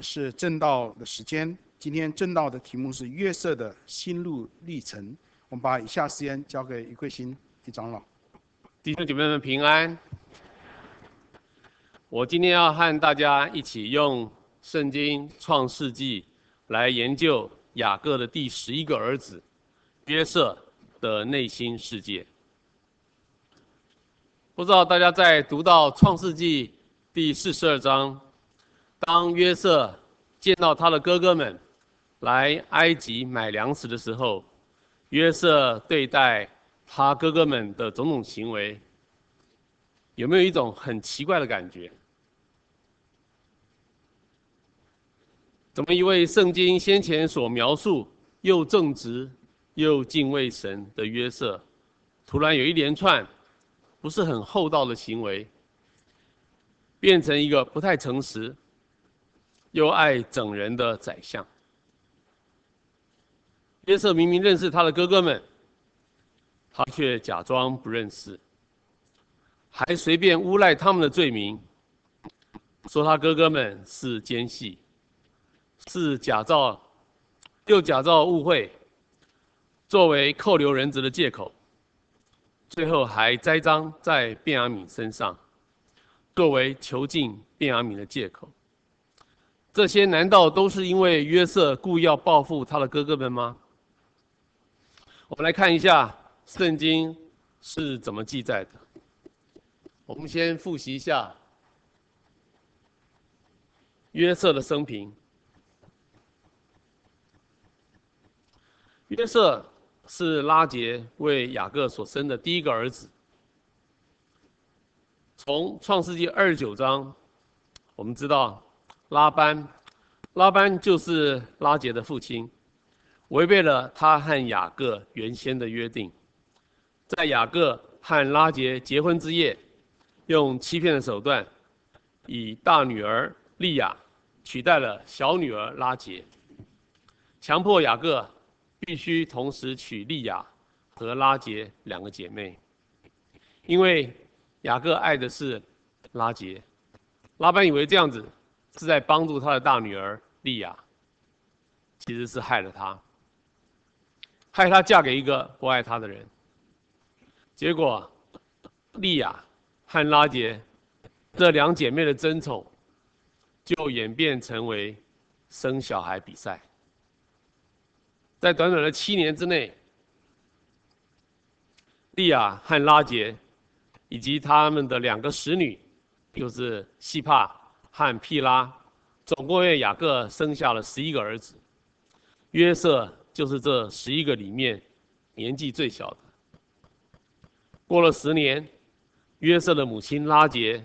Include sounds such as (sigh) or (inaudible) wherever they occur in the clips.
是正道的时间。今天正道的题目是约瑟的心路历程。我们把以下时间交给余贵新余长老。弟兄姐妹们平安。我今天要和大家一起用圣经创世纪来研究雅各的第十一个儿子约瑟的内心世界。不知道大家在读到创世纪第四十二章。当约瑟见到他的哥哥们来埃及买粮食的时候，约瑟对待他哥哥们的种种行为，有没有一种很奇怪的感觉？怎么一位圣经先前所描述又正直又敬畏神的约瑟，突然有一连串不是很厚道的行为，变成一个不太诚实？又爱整人的宰相，约瑟明明认识他的哥哥们，他却假装不认识，还随便诬赖他们的罪名，说他哥哥们是奸细，是假造，又假造误会，作为扣留人质的借口，最后还栽赃在卞雅敏身上，作为囚禁卞雅敏的借口。这些难道都是因为约瑟故意要报复他的哥哥们吗？我们来看一下圣经是怎么记载的。我们先复习一下约瑟的生平。约瑟是拉结为雅各所生的第一个儿子。从创世纪二十九章，我们知道。拉班，拉班就是拉杰的父亲，违背了他和雅各原先的约定，在雅各和拉杰结婚之夜，用欺骗的手段，以大女儿利亚取代了小女儿拉杰，强迫雅各必须同时娶利亚和拉杰两个姐妹，因为雅各爱的是拉杰，拉班以为这样子。是在帮助他的大女儿莉亚，其实是害了她，害她嫁给一个不爱她的人。结果，莉亚和拉杰这两姐妹的争宠，就演变成为生小孩比赛。在短短的七年之内，莉亚和拉杰以及他们的两个使女，就是西帕。和毗拉总共为雅各生下了十一个儿子，约瑟就是这十一个里面年纪最小的。过了十年，约瑟的母亲拉杰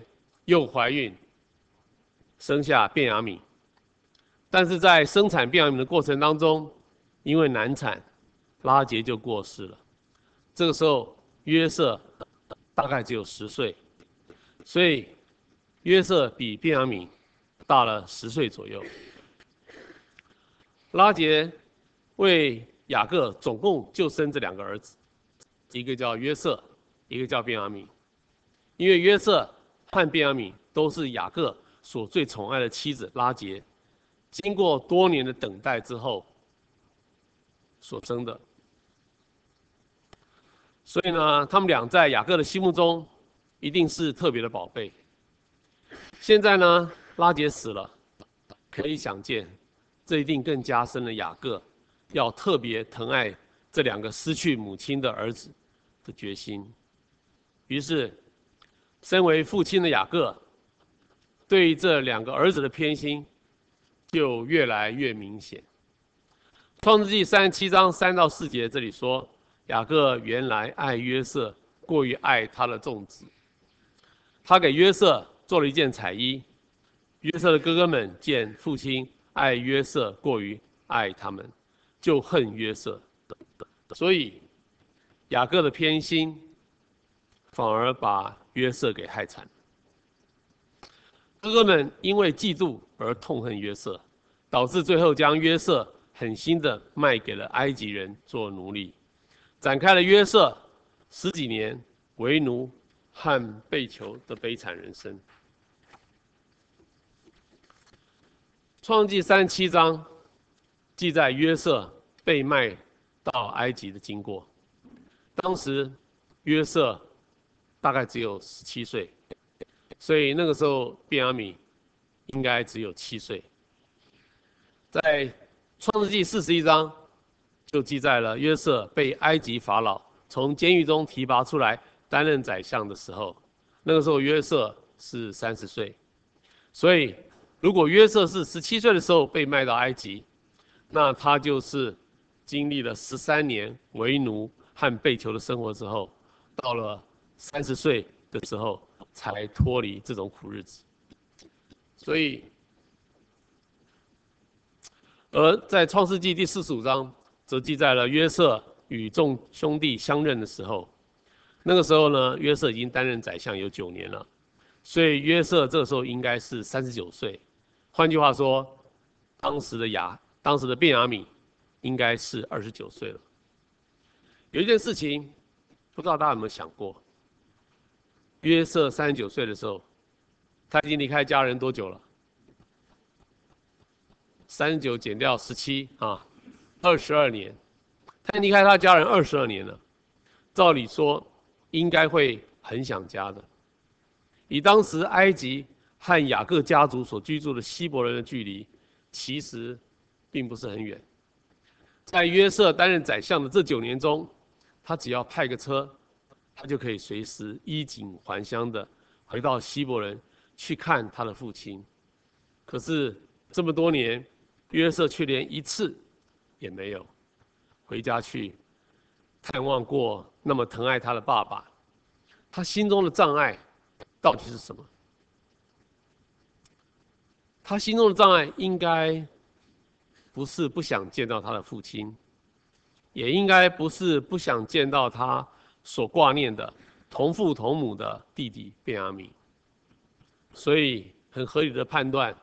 又怀孕，生下便雅悯。但是在生产便雅悯的过程当中，因为难产，拉杰就过世了。这个时候，约瑟大概只有十岁，所以。约瑟比便雅悯大了十岁左右。拉杰为雅各总共就生这两个儿子，一个叫约瑟，一个叫便雅悯。因为约瑟和便雅悯都是雅各所最宠爱的妻子拉杰，经过多年的等待之后所生的。所以呢，他们俩在雅各的心目中一定是特别的宝贝。现在呢，拉杰死了，可以想见，这一定更加深了雅各要特别疼爱这两个失去母亲的儿子的决心。于是，身为父亲的雅各，对这两个儿子的偏心就越来越明显。创世记三十七章三到四节这里说，雅各原来爱约瑟过于爱他的众子，他给约瑟。做了一件彩衣，约瑟的哥哥们见父亲爱约瑟过于爱他们，就恨约瑟。所以雅各的偏心反而把约瑟给害惨。哥哥们因为嫉妒而痛恨约瑟，导致最后将约瑟狠心的卖给了埃及人做奴隶，展开了约瑟十几年为奴和被囚的悲惨人生。创世记三十七章记载约瑟被卖到埃及的经过。当时约瑟大概只有十七岁，所以那个时候便雅悯应该只有七岁。在创世纪四十一章就记载了约瑟被埃及法老从监狱中提拔出来担任宰相的时候，那个时候约瑟是三十岁，所以。如果约瑟是十七岁的时候被卖到埃及，那他就是经历了十三年为奴和被囚的生活之后，到了三十岁的时候才脱离这种苦日子。所以，而在创世纪第四十五章则记载了约瑟与众兄弟相认的时候，那个时候呢，约瑟已经担任宰相有九年了，所以约瑟这个时候应该是三十九岁。换句话说，当时的牙，当时的便雅悯，应该是二十九岁了。有一件事情，不知道大家有没有想过？约瑟三十九岁的时候，他已经离开家人多久了？三十九减掉十七啊，二十二年。他离开他家人二十二年了，照理说应该会很想家的。以当时埃及。和雅各家族所居住的希伯仑的距离，其实并不是很远。在约瑟担任宰相的这九年中，他只要派个车，他就可以随时衣锦还乡的回到希伯仑去看他的父亲。可是这么多年，约瑟却连一次也没有回家去探望过那么疼爱他的爸爸。他心中的障碍到底是什么？他心中的障碍应该不是不想见到他的父亲，也应该不是不想见到他所挂念的同父同母的弟弟便雅悯。所以很合理的判断，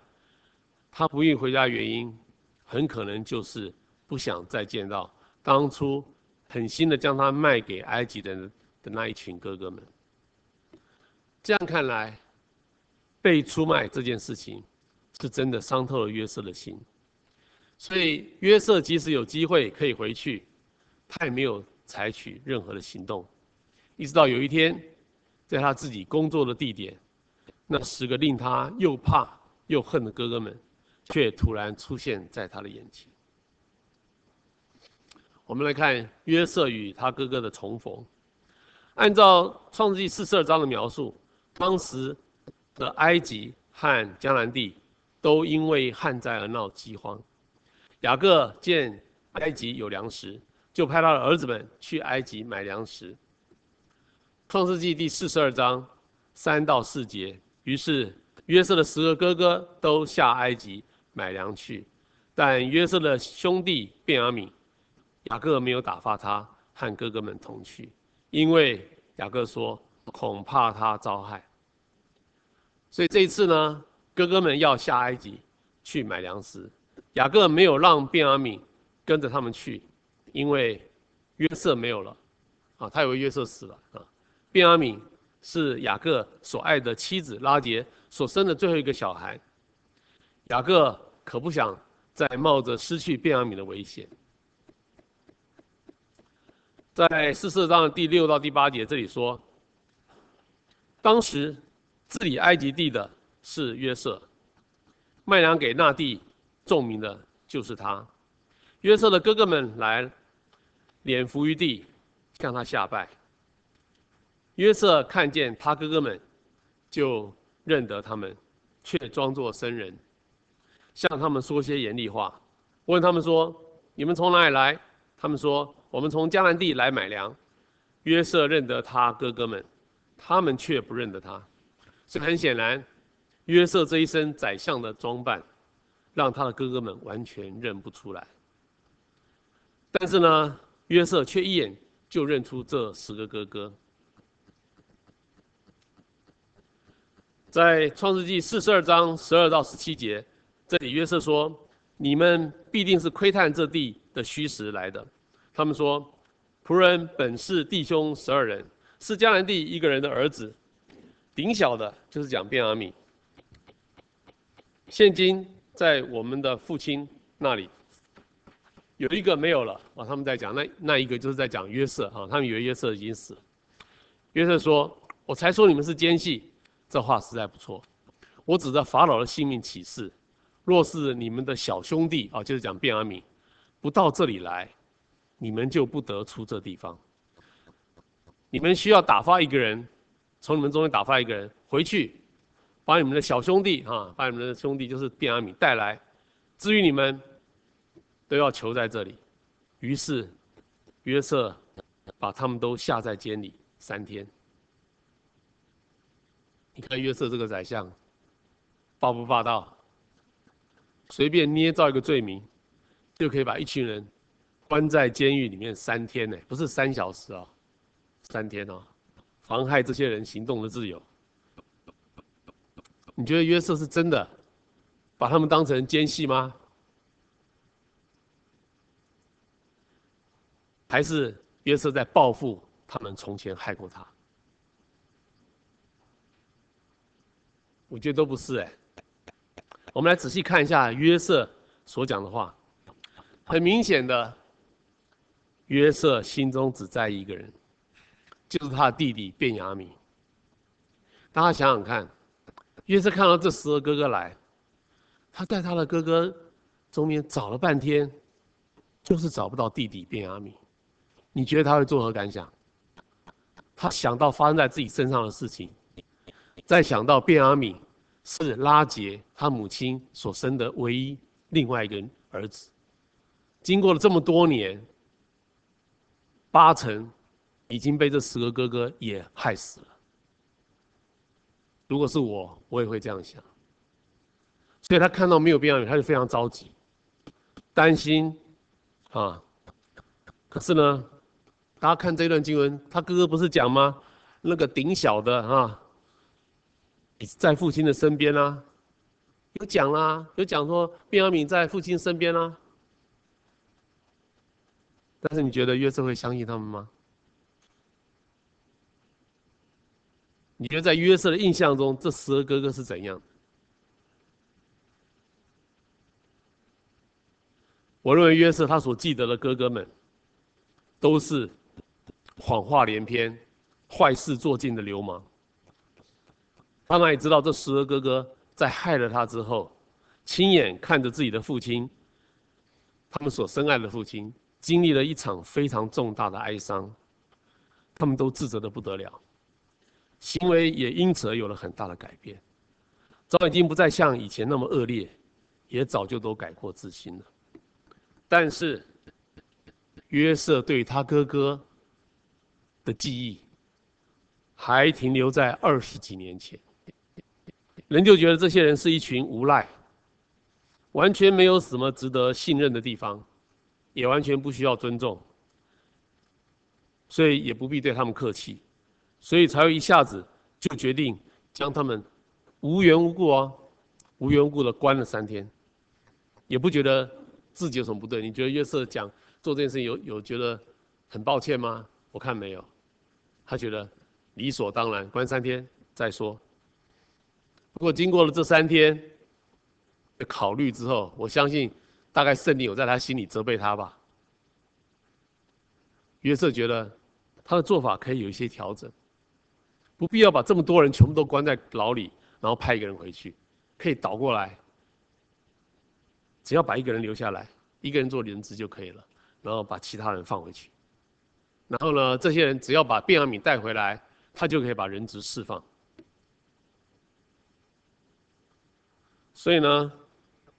他不愿意回家的原因，很可能就是不想再见到当初狠心的将他卖给埃及的的那一群哥哥们。这样看来，被出卖这件事情。是真的伤透了约瑟的心，所以约瑟即使有机会可以回去，他也没有采取任何的行动，一直到有一天，在他自己工作的地点，那十个令他又怕又恨的哥哥们，却突然出现在他的眼前。我们来看约瑟与他哥哥的重逢，按照创世纪四十二章的描述，当时的埃及和迦南地。都因为旱灾而闹饥荒。雅各见埃及有粮食，就派他的儿子们去埃及买粮食。创世纪第四十二章三到四节，于是约瑟的十个哥哥都下埃及买粮去，但约瑟的兄弟便雅悯，雅各没有打发他和哥哥们同去，因为雅各说恐怕他遭害。所以这一次呢，哥哥们要下埃及去买粮食，雅各没有让便雅悯跟着他们去，因为约瑟没有了，啊，他以为约瑟死了啊。便雅悯是雅各所爱的妻子拉结所生的最后一个小孩，雅各可不想再冒着失去便雅悯的危险。在四十章第六到第八节这里说，当时治理埃及地的。是约瑟，卖粮给那地众民的，就是他。约瑟的哥哥们来，脸伏于地，向他下拜。约瑟看见他哥哥们，就认得他们，却装作生人，向他们说些严厉话。问他们说：“你们从哪里来？”他们说：“我们从迦南地来买粮。”约瑟认得他哥哥们，他们却不认得他。这很显然。约瑟这一身宰相的装扮，让他的哥哥们完全认不出来。但是呢，约瑟却一眼就认出这十个哥哥。在创世纪四十二章十二到十七节，这里约瑟说：“你们必定是窥探这地的虚实来的。”他们说：“仆人本是弟兄十二人，是迦南地一个人的儿子，顶小的就是讲便雅悯。现今在我们的父亲那里有一个没有了啊，他们在讲那那一个就是在讲约瑟啊，他们以为约瑟已经死了。约瑟说：“我才说你们是奸细，这话实在不错。我指着法老的性命起誓，若是你们的小兄弟啊，就是讲便雅悯，不到这里来，你们就不得出这地方。你们需要打发一个人，从你们中间打发一个人回去。”把你们的小兄弟啊，把你们的兄弟就是便雅悯带来，至于你们，都要囚在这里。于是约瑟把他们都下在监里三天。你看约瑟这个宰相，霸不霸道？随便捏造一个罪名，就可以把一群人关在监狱里面三天呢，不是三小时啊，三天哦，妨害这些人行动的自由。你觉得约瑟是真的把他们当成奸细吗？还是约瑟在报复他们从前害过他？我觉得都不是哎。我们来仔细看一下约瑟所讲的话，很明显的，约瑟心中只在意一个人，就是他的弟弟便雅悯。大家想想看。约瑟看到这十个哥哥来，他带他的哥哥中间找了半天，就是找不到弟弟便雅悯。你觉得他会作何感想？他想到发生在自己身上的事情，再想到便雅悯是拉结他母亲所生的唯一另外一个儿子，经过了这么多年，八成已经被这十个哥哥也害死了。如果是我，我也会这样想。所以他看到没有便雅悯，他就非常着急，担心啊。可是呢，大家看这段经文，他哥哥不是讲吗？那个顶小的啊，在父亲的身边啊，有讲啦，有讲说便雅悯在父亲身边啊。但是你觉得约瑟会相信他们吗？你觉得在约瑟的印象中，这十个哥哥是怎样？我认为约瑟他所记得的哥哥们，都是谎话连篇、坏事做尽的流氓。他哪里知道这十个哥哥在害了他之后，亲眼看着自己的父亲，他们所深爱的父亲，经历了一场非常重大的哀伤，他们都自责的不得了。行为也因此而有了很大的改变，早已经不再像以前那么恶劣，也早就都改过自新了。但是约瑟对他哥哥的记忆还停留在二十几年前，人就觉得这些人是一群无赖，完全没有什么值得信任的地方，也完全不需要尊重，所以也不必对他们客气。所以才会一下子就决定将他们无缘无故啊，无缘无故的关了三天，也不觉得自己有什么不对。你觉得约瑟讲做这件事有有觉得很抱歉吗？我看没有，他觉得理所当然，关三天再说。不过经过了这三天的考虑之后，我相信大概圣灵有在他心里责备他吧。约瑟觉得他的做法可以有一些调整。不必要把这么多人全部都关在牢里，然后派一个人回去，可以倒过来，只要把一个人留下来，一个人做人质就可以了，然后把其他人放回去。然后呢，这些人只要把便雅悯带回来，他就可以把人质释放。所以呢，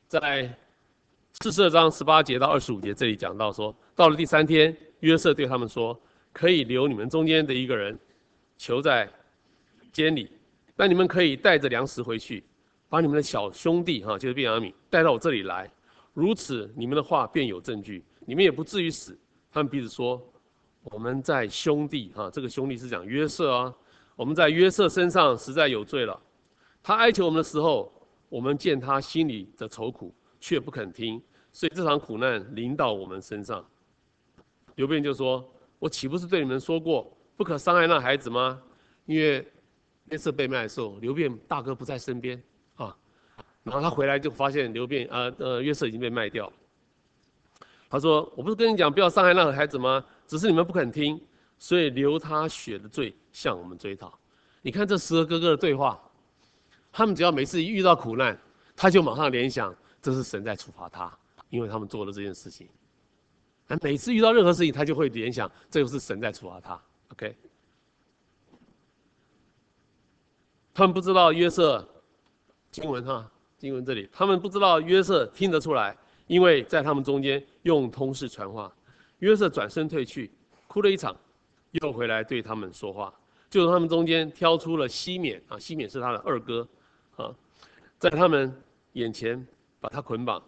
在四十二章十八节到二十五节这里讲到说，到了第三天，约瑟对他们说：“可以留你们中间的一个人，囚在。”监里，那你们可以带着粮食回去，把你们的小兄弟哈，就是便雅悯带到我这里来，如此你们的话便有证据，你们也不至于死。他们彼此说：“我们在兄弟哈，这个兄弟是讲约瑟啊，我们在约瑟身上实在有罪了。他哀求我们的时候，我们见他心里的愁苦，却不肯听，所以这场苦难临到我们身上。”流便就说：“我岂不是对你们说过，不可伤害那孩子吗？因为。约瑟被卖的时候，流便大哥不在身边，啊，然后他回来就发现流便呃呃约瑟已经被卖掉。他说：“我不是跟你讲不要伤害那个孩子吗？只是你们不肯听，所以流他血的罪向我们追讨。你看这十个哥哥的对话，他们只要每次一遇到苦难，他就马上联想这是神在处罚他，因为他们做了这件事情。每次遇到任何事情，他就会联想这就是神在处罚他。OK。”他们不知道约瑟，经文哈，经文这里，他们不知道约瑟听得出来，因为在他们中间用通事传话。约瑟转身退去，哭了一场，又回来对他们说话。就从他们中间挑出了西缅啊，西缅是他的二哥，啊，在他们眼前把他捆绑。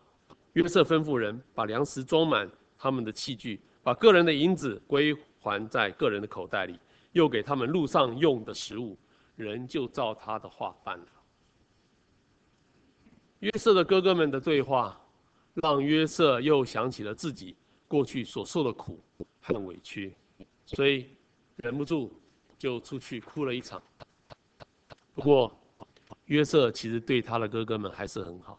约瑟吩咐人把粮食装满他们的器具，把个人的银子归还在个人的口袋里，又给他们路上用的食物。人就照他的话办了。约瑟的哥哥们的对话，让约瑟又想起了自己过去所受的苦和委屈，所以忍不住就出去哭了一场。不过，约瑟其实对他的哥哥们还是很好，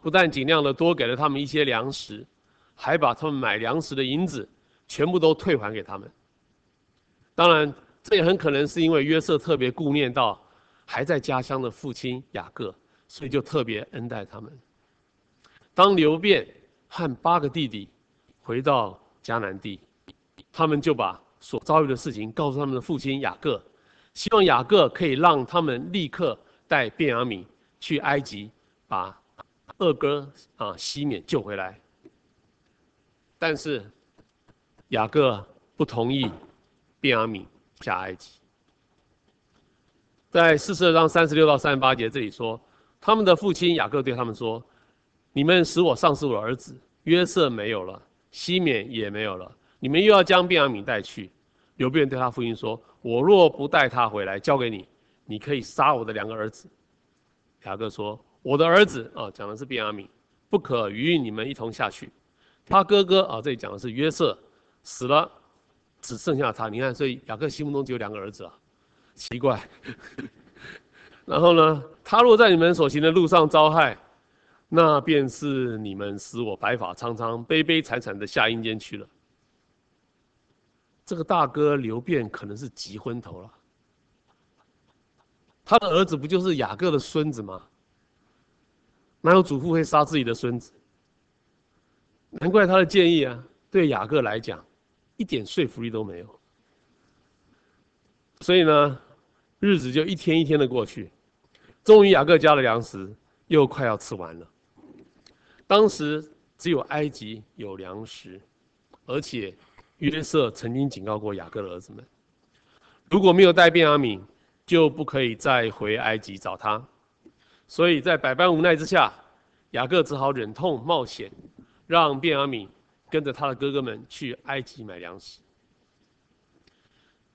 不但尽量的多给了他们一些粮食，还把他们买粮食的银子全部都退还给他们。当然。这也很可能是因为约瑟特别顾念到还在家乡的父亲雅各，所以就特别恩待他们。当流便和八个弟弟回到迦南地，他们就把所遭遇的事情告诉他们的父亲雅各，希望雅各可以让他们立刻带便雅悯去埃及，把二哥啊西缅救回来。但是雅各不同意便雅悯。下埃及，在四十二章三十六到三十八节这里说，他们的父亲雅各对他们说：“你们使我丧失我儿子约瑟没有了，西缅也没有了，你们又要将便雅悯带去。”流便对他父亲说：“我若不带他回来交给你，你可以杀我的两个儿子。”雅各说：“我的儿子啊，讲的是便雅悯，不可与你们一同下去。他哥哥啊，这里讲的是约瑟死了。”只剩下他，你看，所以雅各心目中只有两个儿子啊，奇怪。(laughs) 然后呢，他若在你们所行的路上遭害，那便是你们使我白发苍苍、悲悲惨惨的下阴间去了。这个大哥流便可能是急昏头了，他的儿子不就是雅各的孙子吗？哪有祖父会杀自己的孙子？难怪他的建议啊，对雅各来讲。一点说服力都没有，所以呢，日子就一天一天的过去，终于雅各家的粮食又快要吃完了。当时只有埃及有粮食，而且约瑟曾经警告过雅各的儿子们，如果没有带便雅悯，就不可以再回埃及找他。所以在百般无奈之下，雅各只好忍痛冒险，让便雅悯。跟着他的哥哥们去埃及买粮食。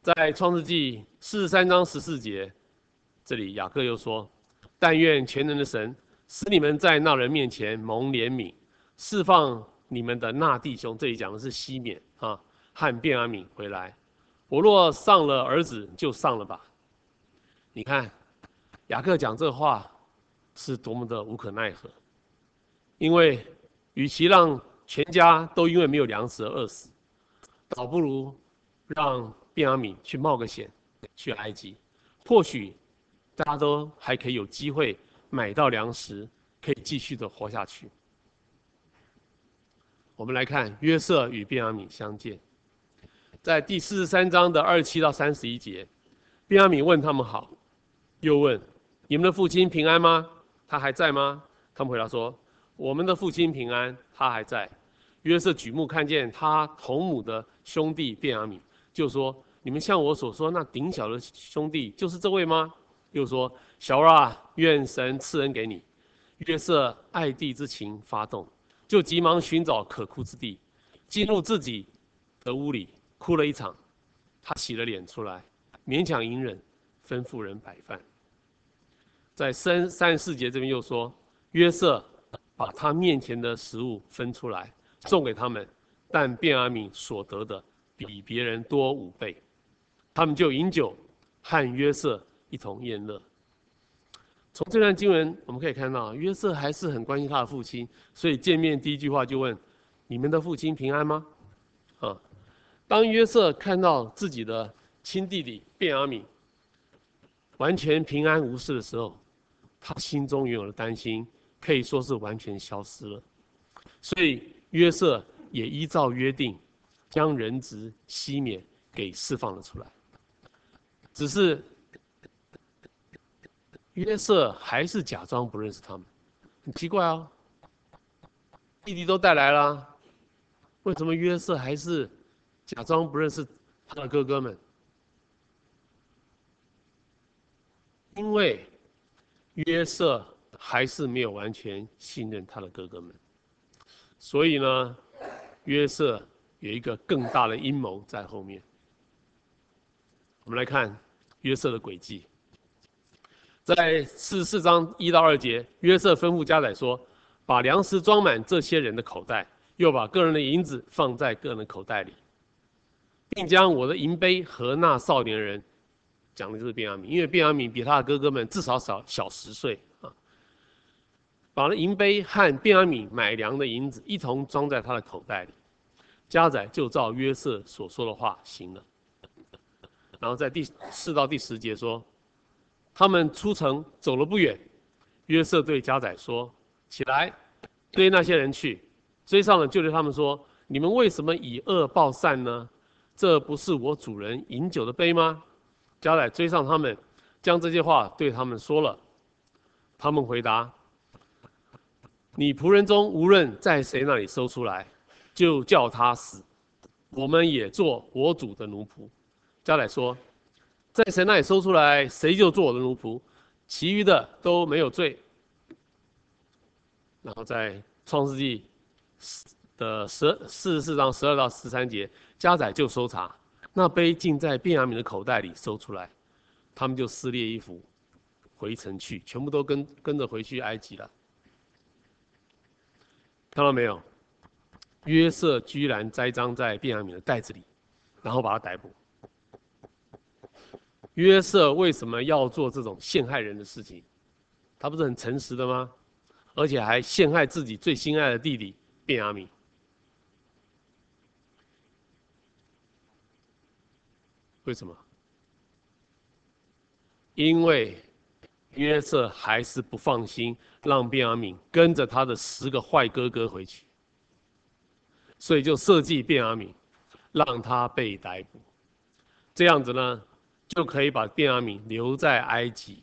在创世纪四十三章十四节，这里雅各又说：“但愿全能的神使你们在那人面前蒙怜悯，释放你们的那弟兄。”这里讲的是西缅啊，和便雅悯回来。我若丧了儿子，就丧了吧。你看，雅各讲这话是多么的无可奈何，因为与其让全家都因为没有粮食而饿死，倒不如让便雅悯去冒个险，去埃及，或许大家都还可以有机会买到粮食，可以继续的活下去。我们来看约瑟与便雅悯相见，在第四十三章的二十七到三十一节，便雅悯问他们好，又问你们的父亲平安吗？他还在吗？他们回答说。我们的父亲平安，他还在。约瑟举目看见他同母的兄弟便雅悯，就说：“你们像我所说那顶小的兄弟，就是这位吗？”又说：“小儿啊，愿神赐恩给你。”约瑟爱弟之情发动，就急忙寻找可哭之地，进入自己的屋里哭了一场。他洗了脸出来，勉强隐忍，吩咐人摆饭。在三三十四节这边又说：“约瑟。”把他面前的食物分出来送给他们，但便雅悯所得的比别人多五倍，他们就饮酒，和约瑟一同宴乐。从这段经文我们可以看到，约瑟还是很关心他的父亲，所以见面第一句话就问：“你们的父亲平安吗？”啊，当约瑟看到自己的亲弟弟便雅悯完全平安无事的时候，他心中原有了担心可以说是完全消失了。所以约瑟也依照约定，将人质西缅给释放了出来。只是。约瑟还是假装不认识他们，很奇怪啊。弟弟都带来了，为什么约瑟还是假装不认识他的哥哥们？因为约瑟还是没有完全信任他的哥哥们，所以呢，约瑟有一个更大的阴谋在后面。我们来看约瑟的诡计。在四十四章一到二节，约瑟吩咐家宰说：“把粮食装满这些人的口袋，又把个人的银子放在个人的口袋里，并将我的银杯和那少年人，讲的就是便雅悯，因为便雅悯比他的哥哥们至少少小十岁。把那银杯和便雅悯买粮的银子一同装在他的口袋里，家宰就照约瑟所说的话行了。然后在第四到第十节说。”他们出城走了不远，约瑟对家宰说：“起来，追那些人去。”追上了，就对他们说：“你们为什么以恶报善呢？这不是我主人饮酒的杯吗？”家宰追上他们，将这些话对他们说了。他们回答：“你仆人中无论在谁那里搜出来，就叫他死。我们也做我主的奴仆。”家宰说。在谁那里搜出来，谁就做我的奴仆，其余的都没有罪。然后在创世纪的十四十四章十二到十三节，加载就搜查，那杯竟在便雅悯的口袋里搜出来，他们就撕裂衣服，回城去，全部都跟跟着回去埃及了。看到没有？约瑟居然栽赃在便雅悯的袋子里，然后把他逮捕。约瑟为什么要做这种陷害人的事情？他不是很诚实的吗？而且还陷害自己最心爱的弟弟便雅悯。为什么？因为约瑟还是不放心让便雅悯跟着他的十个坏哥哥回去，所以就设计便雅悯，让他被逮捕。这样子呢？就可以把便雅悯留在埃及，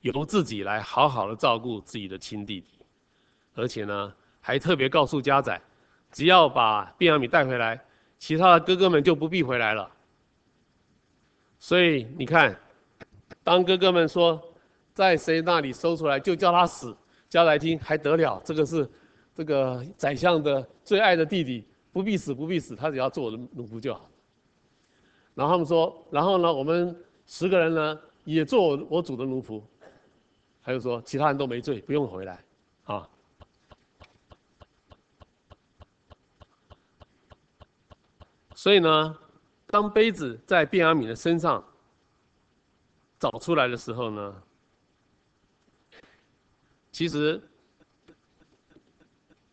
由自己来好好的照顾自己的亲弟弟，而且呢，还特别告诉家宰，只要把便雅悯带回来，其他的哥哥们就不必回来了。所以你看，当哥哥们说在谁那里搜出来就叫他死，叫来听还得了？这个是这个宰相的最爱的弟弟，不必死，不必死，他只要做我的奴仆就好。然后他们说，然后呢，我们十个人呢也做我我主的奴仆，还有说其他人都没罪，不用回来，啊。所以呢，当杯子在便雅悯的身上找出来的时候呢，其实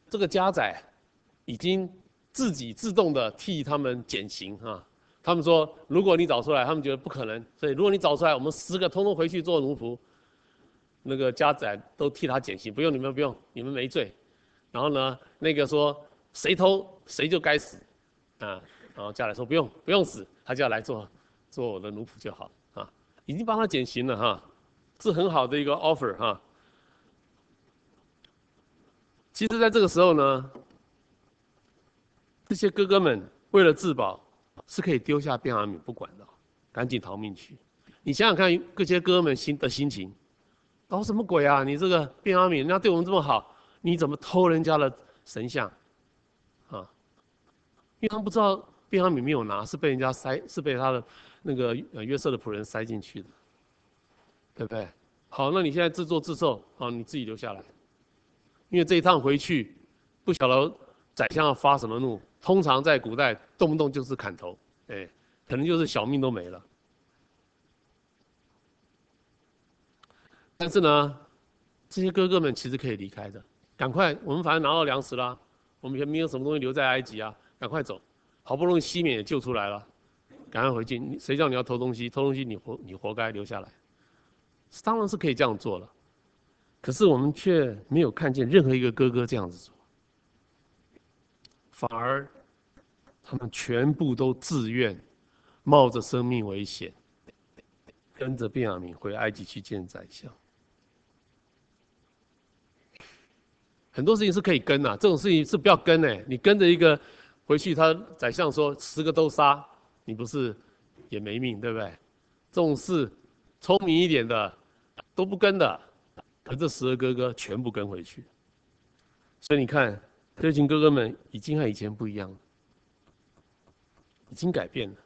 这个家宰已经自己自动的替他们减刑啊。他们说：“如果你找出来，他们觉得不可能。所以如果你找出来，我们十个通通回去做奴仆。那个家宰都替他减刑，不用你们不用，你们没罪。然后呢，那个说谁偷谁就该死，啊，然后家宰说不用不用死，他就要来做做我的奴仆就好啊，已经帮他减刑了哈，是很好的一个 offer 哈。其实，在这个时候呢，这些哥哥们为了自保。”是可以丢下便雅悯不管的，赶紧逃命去。你想想看，这些哥哥们心的心情，搞什么鬼啊？你这个便雅悯，人家对我们这么好，你怎么偷人家的神像？啊？因为他们不知道便雅悯没有拿，是被人家塞，是被他的那个约瑟的仆人塞进去的，对不对？好，那你现在自作自受，好，你自己留下来。因为这一趟回去，不晓得宰相要发什么怒。通常在古代，动不动就是砍头，哎，可能就是小命都没了。但是呢，这些哥哥们其实可以离开的，赶快，我们反正拿到粮食了，我们也没有什么东西留在埃及啊，赶快走，好不容易西缅也救出来了，赶快回去。谁叫你要偷东西？偷东西你活你活该留下来。当然是可以这样做了，可是我们却没有看见任何一个哥哥这样子做，反而他们全部都自愿，冒着生命危险，跟着便雅明回埃及去见宰相。很多事情是可以跟呐、这种事情是不要跟哎，你跟着一个回去，他宰相说十个都杀，你不是也没命对不对？这种事聪明一点的。都不跟的，可这十个哥哥全部跟回去。所以你看，这群哥哥们已经和以前不一样了，已经改变了，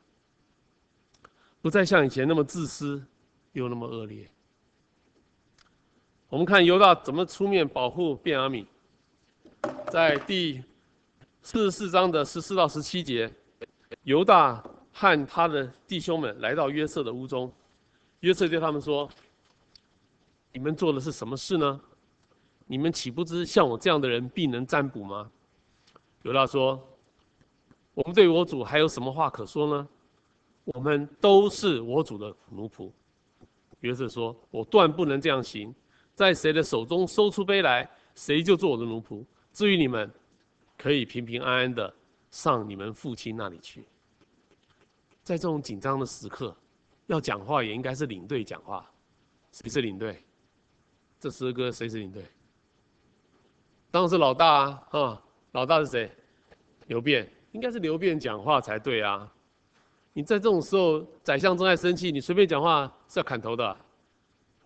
不再像以前那么自私，又那么恶劣。我们看犹大怎么出面保护便雅悯，在第四十四章的十四到十七节，犹大和他的弟兄们来到约瑟的屋中，约瑟对他们说。你们做的是什么事呢？你们岂不知像我这样的人必能占卜吗？犹大说：“我们对我主还有什么话可说呢？我们都是我主的奴仆。”约瑟说：“我断不能这样行，在谁的手中搜出杯来，谁就做我的奴仆。至于你们，可以平平安安的上你们父亲那里去。”在这种紧张的时刻，要讲话也应该是领队讲话。谁是领队？这十个谁是领队？当然是老大啊！啊，老大是谁？刘辩，应该是刘辩讲话才对啊！你在这种时候，宰相正在生气，你随便讲话是要砍头的。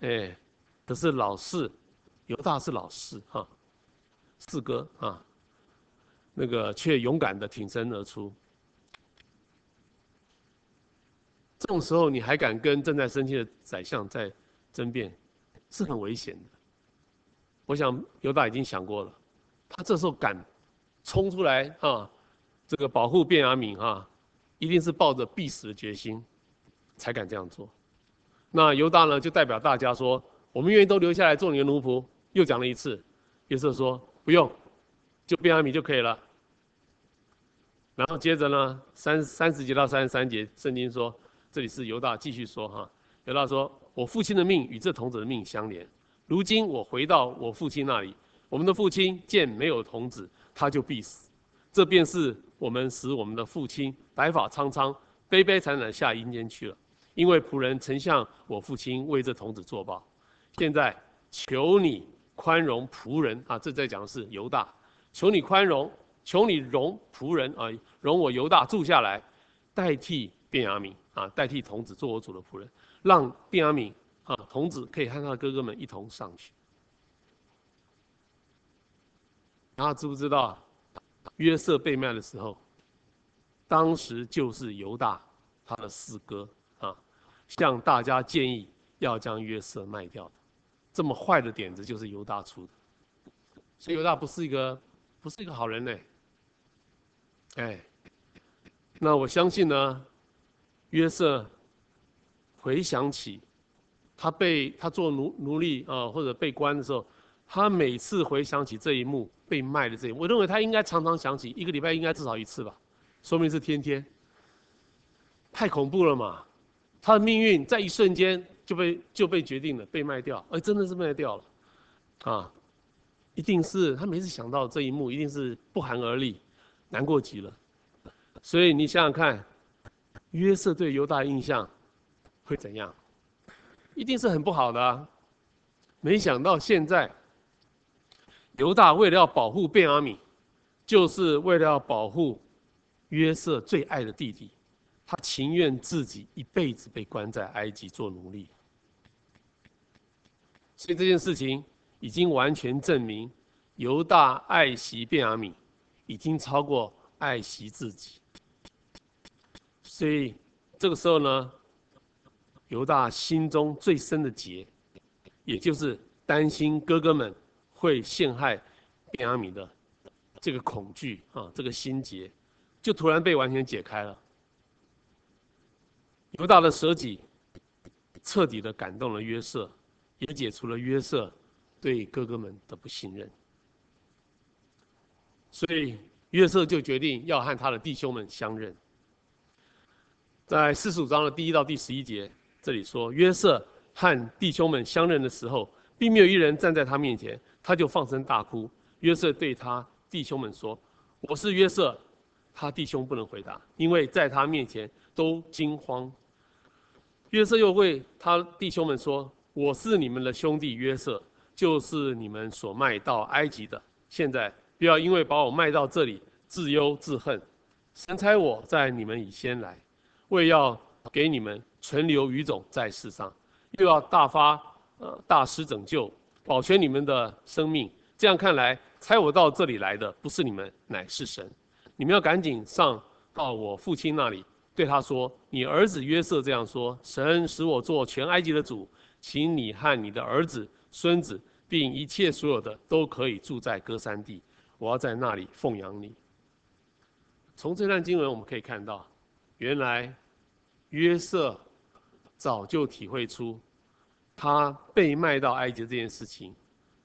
哎，可是老四，犹大是老四哈，四哥啊，那个却勇敢的挺身而出。这种时候，你还敢跟正在生气的宰相在争辩？是很危险的。我想犹大已经想过了，他这时候敢冲出来啊，这个保护便雅悯啊，一定是抱着必死的决心才敢这样做。那犹大呢，就代表大家说，我们愿意都留下来做你的奴仆。又讲了一次，约瑟说不用，就便雅悯就可以了。然后接着呢，三三十节到三十三节，圣经说，这里是犹大继续说哈，犹大说。我父亲的命与这童子的命相连，如今我回到我父亲那里，我们的父亲见没有童子，他就必死。这便是我们使我们的父亲白发苍苍、悲悲惨惨下阴间去了，因为仆人曾向我父亲为这童子作报。现在求你宽容仆人啊，这在讲的是犹大，求你宽容，求你容仆人啊，容我犹大住下来，代替便雅悯啊，代替童子做我主的仆人。让便雅悯啊，童子可以和他的哥哥们一同上去。然后知不知道啊，约瑟被卖的时候，当时就是犹大他的四哥啊，向大家建议要将约瑟卖掉的。这么坏的点子就是犹大出的，所以犹大不是一个不是一个好人呢。哎，那我相信呢，约瑟。回想起他被他做奴奴隶啊，或者被关的时候，他每次回想起这一幕被卖的这一幕，我认为他应该常常想起，一个礼拜应该至少一次吧，说明是天天。太恐怖了嘛！他的命运在一瞬间就被就被决定了，被卖掉，哎，真的是卖掉了，啊，一定是他每次想到这一幕，一定是不寒而栗，难过极了。所以你想想看，约瑟对犹大印象。会怎样？一定是很不好的啊！没想到现在，犹大为了要保护便雅悯，就是为了要保护约瑟最爱的弟弟，他情愿自己一辈子被关在埃及做奴隶。所以这件事情已经完全证明，犹大爱惜便雅悯，已经超过爱惜自己。所以这个时候呢，犹大心中最深的结，也就是担心哥哥们会陷害便雅悯的这个恐惧啊，这个心结，就突然被完全解开了。犹大的舍己，彻底的感动了约瑟，也解除了约瑟对哥哥们的不信任。所以约瑟就决定要和他的弟兄们相认。在四十五章的第一到第十一节，这里说约瑟和弟兄们相认的时候，并没有一人站在他面前，他就放声大哭。约瑟对他弟兄们说：“我是约瑟。”他弟兄不能回答，因为在他面前都惊慌。约瑟又为他弟兄们说：“我是你们的兄弟约瑟，就是你们所卖到埃及的。现在不要因为把我卖到这里自忧自恨。神差我在你们以先来，为要给你们存留余种在世上，又要大发呃大施拯救，保全你们的生命。这样看来，差我到这里来的不是你们，乃是神。”你们要赶紧上到我父亲那里，对他说：“你儿子约瑟这样说：神使我做全埃及的主，请你和你的儿子、孙子，并一切所有的都可以住在歌珊地，我要在那里奉养你。”从这段经文我们可以看到，原来约瑟早就体会出，他被卖到埃及这件事情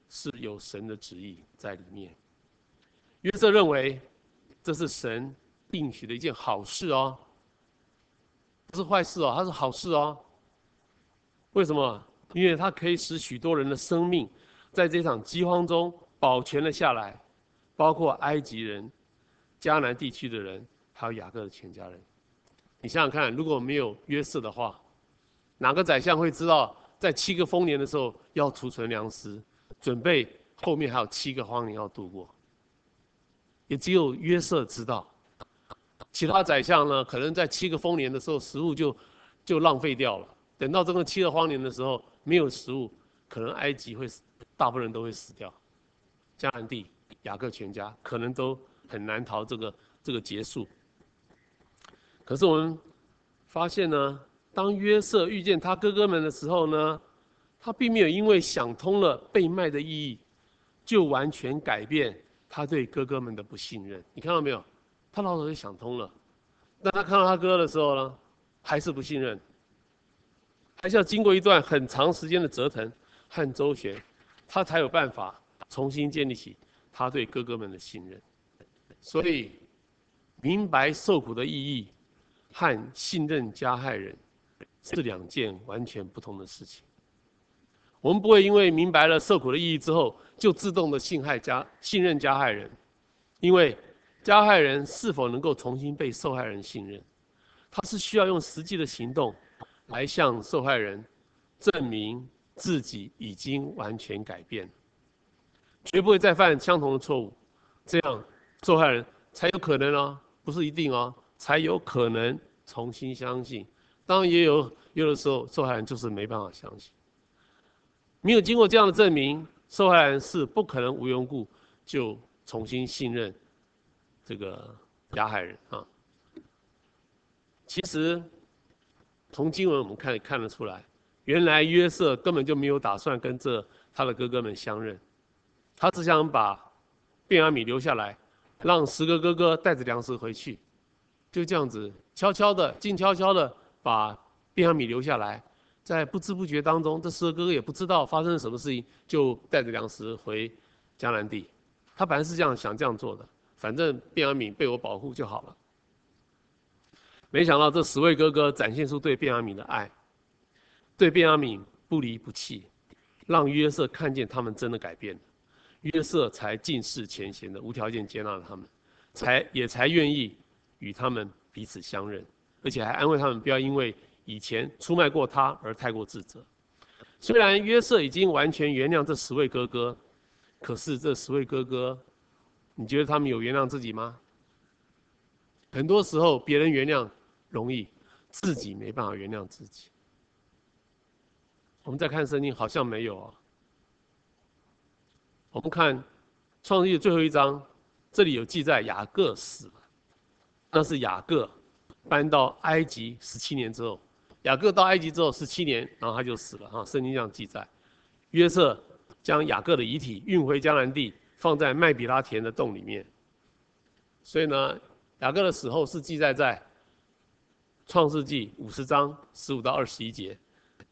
是有神的旨意在里面。约瑟认为。这是神应许的一件好事哦，不是坏事哦，它是好事哦。为什么？因为它可以使许多人的生命在这场饥荒中保全了下来，包括埃及人、迦南地区的人，还有雅各的全家人。你想想看，如果没有约瑟的话，哪个宰相会知道在七个丰年的时候要储存粮食，准备后面还有七个荒年要度过？也只有约瑟知道，其他宰相呢，可能在七个丰年的时候，食物就就浪费掉了。等到这个七个荒年的时候，没有食物，可能埃及会大部分人都会死掉。迦南地、雅各全家可能都很难逃这个这个结束。可是我们发现呢，当约瑟遇见他哥哥们的时候呢，他并没有因为想通了被卖的意义，就完全改变。他对哥哥们的不信任，你看到没有？他老早就想通了，但他看到他哥的时候呢，还是不信任，还是要经过一段很长时间的折腾和周旋，他才有办法重新建立起他对哥哥们的信任。所以，明白受苦的意义和信任加害人是两件完全不同的事情。我们不会因为明白了受苦的意义之后，就自动的信害加信任加害人，因为加害人是否能够重新被受害人信任，他是需要用实际的行动来向受害人证明自己已经完全改变，绝不会再犯相同的错误，这样受害人才有可能哦，不是一定哦，才有可能重新相信。当然也有有的时候受害人就是没办法相信。没有经过这样的证明，受害人是不可能无缘故就重新信任这个加害人啊。其实从经文我们看看得出来，原来约瑟根本就没有打算跟这他的哥哥们相认，他只想把便雅悯留下来，让十个哥哥带着粮食回去，就这样子悄悄的、静悄悄的把便雅悯留下来。在不知不觉当中，这十个哥哥也不知道发生了什么事情，就带着粮食回迦南地。他本来是这样想这样做的，反正便雅悯被我保护就好了。没想到这十位哥哥展现出对便雅悯的爱，对便雅悯不离不弃，让约瑟看见他们真的改变了，约瑟才尽释前嫌的无条件接纳了他们，才也才愿意与他们彼此相认，而且还安慰他们不要因为。以前出卖过他而太过自责，虽然约瑟已经完全原谅这十位哥哥，可是这十位哥哥，你觉得他们有原谅自己吗？很多时候别人原谅容易，自己没办法原谅自己。我们再看圣经，好像没有啊。我们看创世记最后一章，这里有记载雅各死了，那是雅各搬到埃及十七年之后。雅各到埃及之后十七年，然后他就死了。哈，圣经这样记载。约瑟将雅各的遗体运回迦南地，放在麦比拉田的洞里面。所以呢，雅各的死后是记载在创世纪五十章十五到二十一节。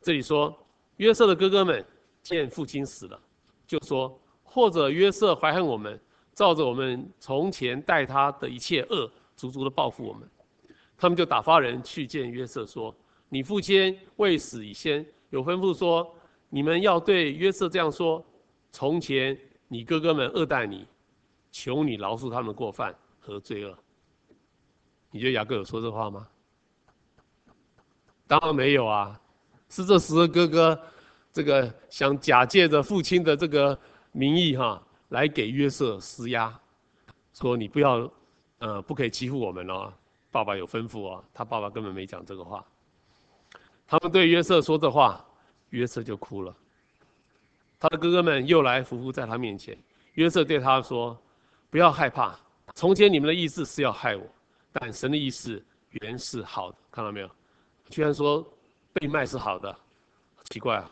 这里说，约瑟的哥哥们见父亲死了，就说：或者约瑟怀恨我们，照着我们从前待他的一切恶，足足的报复我们。他们就打发人去见约瑟，说：你父亲未死以先，有吩咐说，你们要对约瑟这样说：从前你哥哥们恶待你，求你饶恕他们过犯和罪恶。你觉得雅各有说这话吗？当然没有啊，是这十个哥哥，这个想假借着父亲的这个名义哈，来给约瑟施压，说你不要，呃，不可以欺负我们哦，爸爸有吩咐哦，他爸爸根本没讲这个话。他们对约瑟说这话，约瑟就哭了。他的哥哥们又来伏伏在他面前，约瑟对他说：“不要害怕，从前你们的意思是要害我，但神的意思原是好的，看到没有？”居然说被卖是好的，奇怪啊！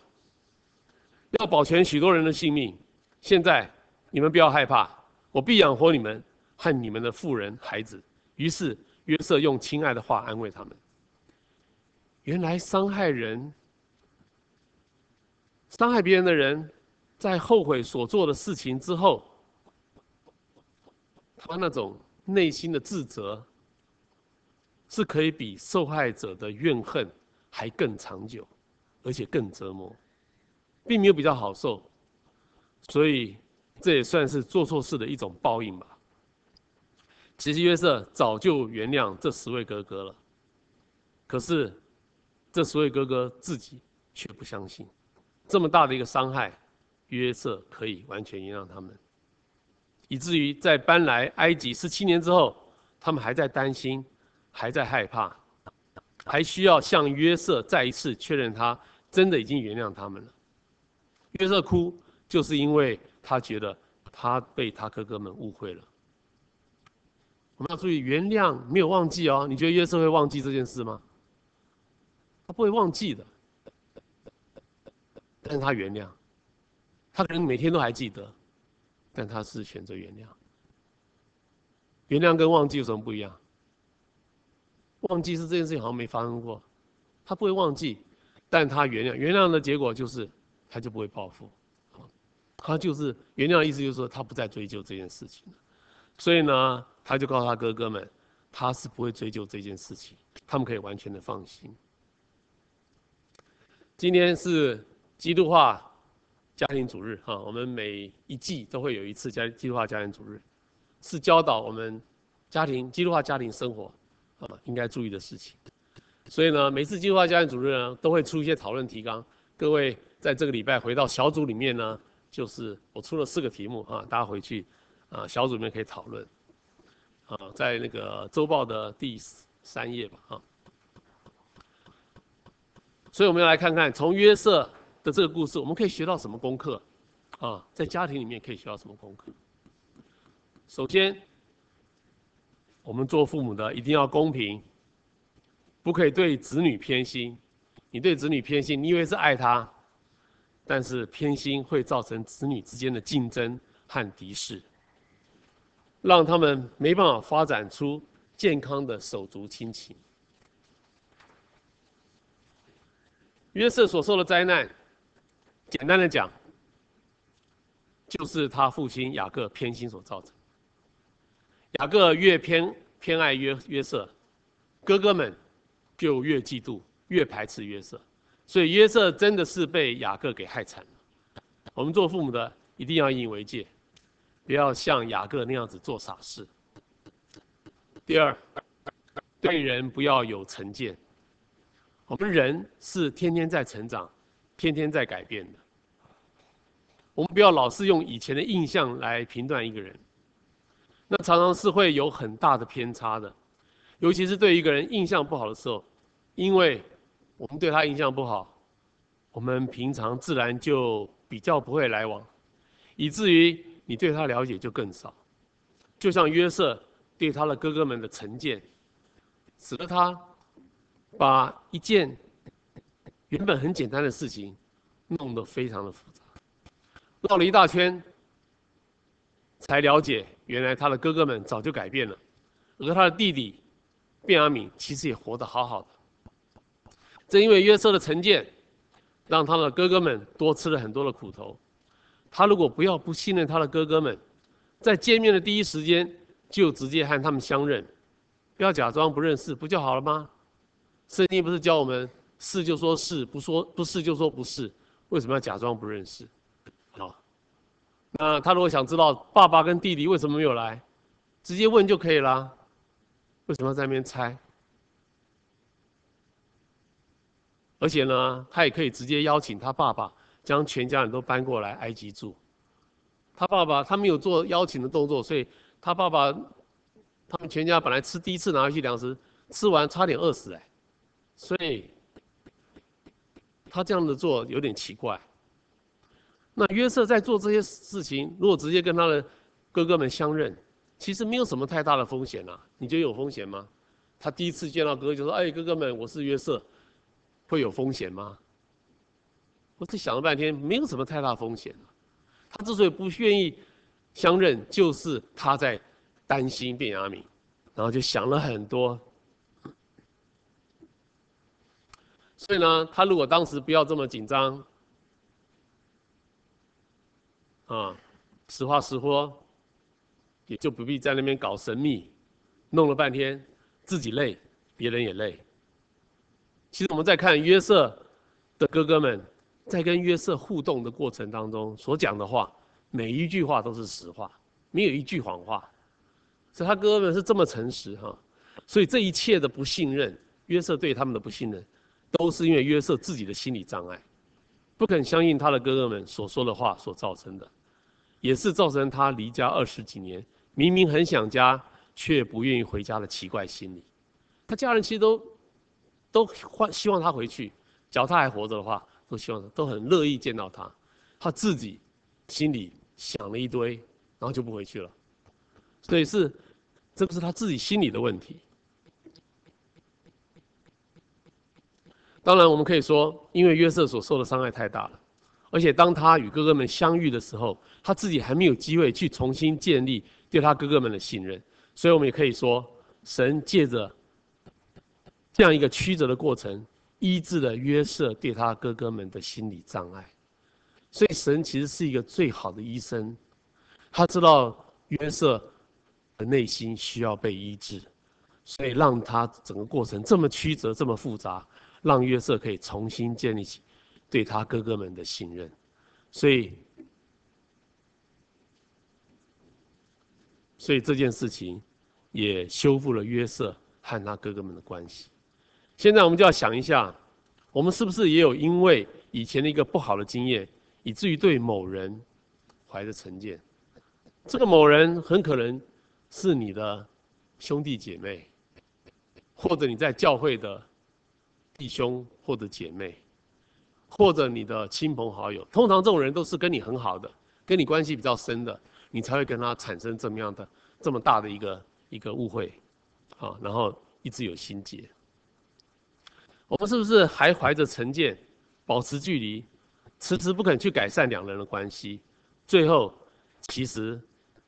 要保全许多人的性命，现在你们不要害怕，我必养活你们和你们的妇人孩子。于是约瑟用亲爱的话安慰他们。原来伤害人、伤害别人的人，在后悔所做的事情之后，他那种内心的自责。是可以比受害者的怨恨还更长久，而且更折磨，并没有比较好受，所以这也算是做错事的一种报应吧。其实约瑟早就原谅这十位哥哥了，可是这十位哥哥自己却不相信，这么大的一个伤害，约瑟可以完全原谅他们，以至于在搬来埃及十七年之后，他们还在担心。还在害怕，还需要向约瑟再一次确认他真的已经原谅他们了。约瑟哭，就是因为他觉得他被他哥哥们误会了。我们要注意，原谅没有忘记哦。你觉得约瑟会忘记这件事吗？他不会忘记的，但是他原谅，他可能每天都还记得，但他是选择原谅。原谅跟忘记有什么不一样？忘记是这件事情好像没发生过，他不会忘记，但他原谅，原谅的结果就是他就不会报复，他就是原谅的意思就是说他不再追究这件事情，所以呢，他就告诉他哥哥们，他是不会追究这件事情，他们可以完全的放心。今天是基督化家庭主日哈，我们每一季都会有一次家基督化家庭主日，是教导我们家庭基督化家庭生活。啊，应该注意的事情。所以呢，每次计划家庭主任呢，都会出一些讨论提纲。各位在这个礼拜回到小组里面呢，就是我出了四个题目啊，大家回去啊小组里面可以讨论。啊，在那个周报的第三页吧啊。所以我们要来看看从约瑟的这个故事，我们可以学到什么功课？啊，在家庭里面可以学到什么功课？首先。我们做父母的一定要公平，不可以对子女偏心。你对子女偏心，你以为是爱他，但是偏心会造成子女之间的竞争和敌视，让他们没办法发展出健康的手足亲情。约瑟所受的灾难，简单的讲，就是他父亲雅各偏心所造成。雅各越偏偏爱约约瑟，哥哥们就越嫉妒、越排斥约瑟，所以约瑟真的是被雅各给害惨了。我们做父母的一定要引以为戒，不要像雅各那样子做傻事。第二，对人不要有成见。我们人是天天在成长，天天在改变的。我们不要老是用以前的印象来评断一个人。那常常是会有很大的偏差的，尤其是对一个人印象不好的时候，因为我们对他印象不好，我们平常自然就比较不会来往，以至于你对他了解就更少。就像约瑟对他的哥哥们的成见，使得他把一件原本很简单的事情弄得非常的复杂，绕了一大圈。才了解，原来他的哥哥们早就改变了，而他的弟弟便雅悯其实也活得好好的。正因为约瑟的成见，让他的哥哥们多吃了很多的苦头。他如果不要不信任他的哥哥们，在见面的第一时间就直接和他们相认，不要假装不认识，不就好了吗？圣经不是教我们是就说是，不说不是就说不是，为什么要假装不认识？好，那他如果想知道爸爸跟弟弟为什么没有来，直接问就可以了。为什么要在那边猜？而且呢，他也可以直接邀请他爸爸将全家人都搬过来埃及住。他爸爸他没有做邀请的动作，所以他爸爸他们全家本来吃第一次拿回去粮食，吃完差点饿死哎，所以他这样的做有点奇怪。那约瑟在做这些事情，如果直接跟他的哥哥们相认，其实没有什么太大的风险啊。你觉得有风险吗？他第一次见到哥哥就说：“哎，哥哥们，我是约瑟。”会有风险吗？我这想了半天，没有什么太大风险。他之所以不愿意相认，就是他在担心便雅敏，然后就想了很多。所以呢，他如果当时不要这么紧张，啊，实话实说，也就不必在那边搞神秘，弄了半天，自己累，别人也累。其实我们在看约瑟的哥哥们在跟约瑟互动的过程当中所讲的话，每一句话都是实话，没有一句谎话。所以他哥哥们是这么诚实哈，所以这一切的不信任，约瑟对他们的不信任，都是因为约瑟自己的心理障碍，不肯相信他的哥哥们所说的话所造成的，也是造成他离家二十几年，明明很想家却不愿意回家的奇怪心理。他家人其实都。都欢希望他回去，只要他还活着的话，都希望都很乐意见到他。他自己心里想了一堆，然后就不回去了。所以是，这不是他自己心里的问题。当然，我们可以说，因为约瑟所受的伤害太大了，而且当他与哥哥们相遇的时候，他自己还没有机会去重新建立对他哥哥们的信任。所以我们也可以说，神借着。这样一个曲折的过程，医治了约瑟对他哥哥们的心理障碍。所以神其实是一个最好的医生，他知道约瑟的内心需要被医治，所以让他整个过程这么曲折、这么复杂，让约瑟可以重新建立起对他哥哥们的信任。所以，所以这件事情也修复了约瑟和他哥哥们的关系。现在我们就要想一下，我们是不是也有因为以前的一个不好的经验，以至于对某人怀着成见？这个某人很可能是你的兄弟姐妹，或者你在教会的弟兄或者姐妹，或者你的亲朋好友。通常这种人都是跟你很好的，跟你关系比较深的，你才会跟他产生这么样的这么大的一个一个误会，啊，然后一直有心结。我们是不是还怀着成见，保持距离，迟迟不肯去改善两人的关系？最后，其实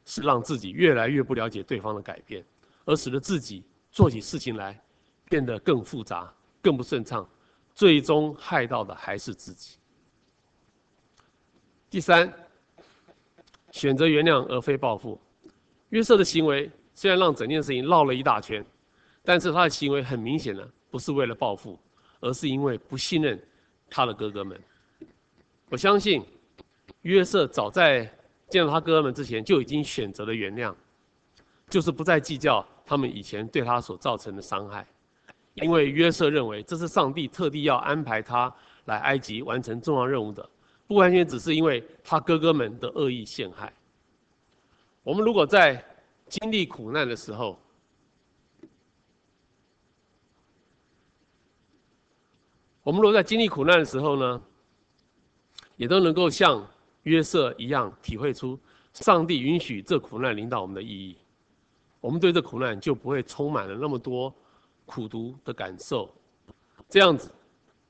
是让自己越来越不了解对方的改变，而使得自己做起事情来变得更复杂、更不顺畅，最终害到的还是自己。第三，选择原谅而非报复。约瑟的行为虽然让整件事情绕了一大圈，但是他的行为很明显的不是为了报复。而是因为不信任他的哥哥们。我相信约瑟早在见到他哥哥们之前就已经选择了原谅，就是不再计较他们以前对他所造成的伤害，因为约瑟认为这是上帝特地要安排他来埃及完成重要任务的，不完全只是因为他哥哥们的恶意陷害。我们如果在经历苦难的时候，我们如果在经历苦难的时候呢，也都能够像约瑟一样体会出上帝允许这苦难领导我们的意义，我们对这苦难就不会充满了那么多苦毒的感受，这样子，